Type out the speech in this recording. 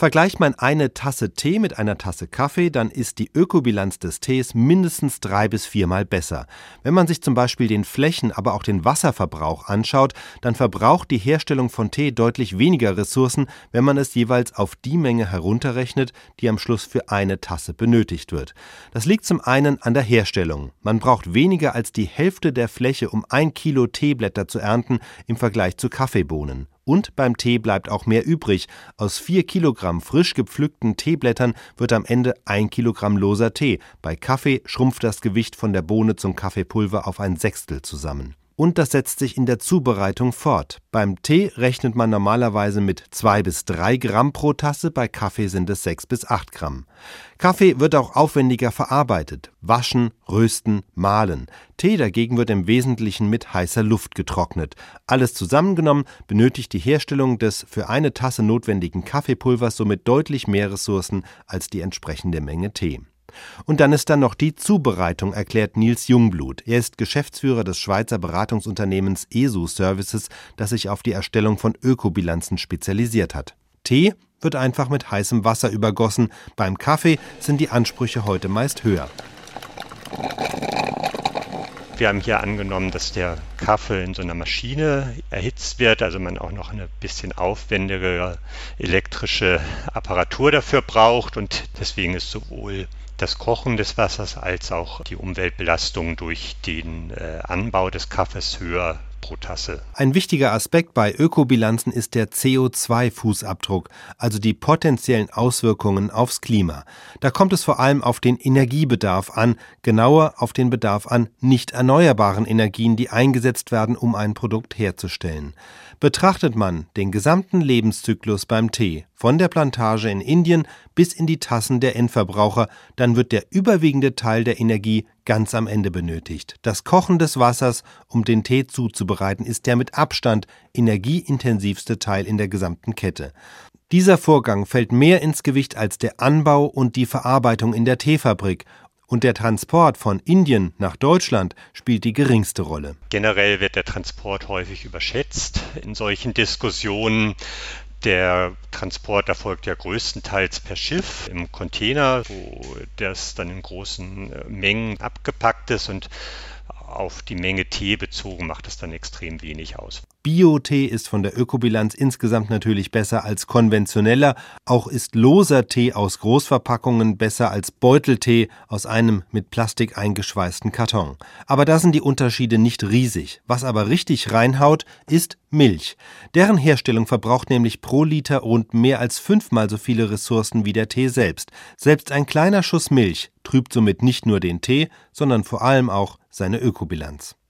Vergleicht man eine Tasse Tee mit einer Tasse Kaffee, dann ist die Ökobilanz des Tees mindestens drei bis viermal besser. Wenn man sich zum Beispiel den Flächen, aber auch den Wasserverbrauch anschaut, dann verbraucht die Herstellung von Tee deutlich weniger Ressourcen, wenn man es jeweils auf die Menge herunterrechnet, die am Schluss für eine Tasse benötigt wird. Das liegt zum einen an der Herstellung. Man braucht weniger als die Hälfte der Fläche, um ein Kilo Teeblätter zu ernten, im Vergleich zu Kaffeebohnen. Und beim Tee bleibt auch mehr übrig. Aus vier Kilogramm frisch gepflückten Teeblättern wird am Ende ein Kilogramm loser Tee. Bei Kaffee schrumpft das Gewicht von der Bohne zum Kaffeepulver auf ein Sechstel zusammen und das setzt sich in der Zubereitung fort. Beim Tee rechnet man normalerweise mit zwei bis drei Gramm pro Tasse, bei Kaffee sind es sechs bis acht Gramm. Kaffee wird auch aufwendiger verarbeitet. Waschen, rösten, mahlen. Tee dagegen wird im Wesentlichen mit heißer Luft getrocknet. Alles zusammengenommen benötigt die Herstellung des für eine Tasse notwendigen Kaffeepulvers somit deutlich mehr Ressourcen als die entsprechende Menge Tee. Und dann ist da noch die Zubereitung, erklärt Nils Jungblut. Er ist Geschäftsführer des Schweizer Beratungsunternehmens ESU Services, das sich auf die Erstellung von Ökobilanzen spezialisiert hat. Tee wird einfach mit heißem Wasser übergossen. Beim Kaffee sind die Ansprüche heute meist höher. Wir haben hier angenommen, dass der Kaffee in so einer Maschine erhitzt wird, also man auch noch eine bisschen aufwendigere elektrische Apparatur dafür braucht und deswegen ist sowohl das Kochen des Wassers als auch die Umweltbelastung durch den äh, Anbau des Kaffees höher pro Tasse. Ein wichtiger Aspekt bei Ökobilanzen ist der CO2-Fußabdruck, also die potenziellen Auswirkungen aufs Klima. Da kommt es vor allem auf den Energiebedarf an, genauer auf den Bedarf an nicht erneuerbaren Energien, die eingesetzt werden, um ein Produkt herzustellen. Betrachtet man den gesamten Lebenszyklus beim Tee, von der Plantage in Indien bis in die Tassen der Endverbraucher, dann wird der überwiegende Teil der Energie ganz am Ende benötigt. Das Kochen des Wassers, um den Tee zuzubereiten, ist der mit Abstand energieintensivste Teil in der gesamten Kette. Dieser Vorgang fällt mehr ins Gewicht als der Anbau und die Verarbeitung in der Teefabrik und der Transport von Indien nach Deutschland spielt die geringste Rolle. Generell wird der Transport häufig überschätzt in solchen Diskussionen. Der Transport erfolgt ja größtenteils per Schiff im Container, wo das dann in großen äh, Mengen abgepackt ist. Und auf die Menge Tee bezogen macht es dann extrem wenig aus. Bio-Tee ist von der Ökobilanz insgesamt natürlich besser als konventioneller. Auch ist loser Tee aus Großverpackungen besser als Beuteltee aus einem mit Plastik eingeschweißten Karton. Aber da sind die Unterschiede nicht riesig. Was aber richtig reinhaut, ist Milch. Deren Herstellung verbraucht nämlich pro Liter rund mehr als fünfmal so viele Ressourcen wie der Tee selbst. Selbst ein kleiner Schuss Milch trübt somit nicht nur den Tee, sondern vor allem auch seine Ökobilanz.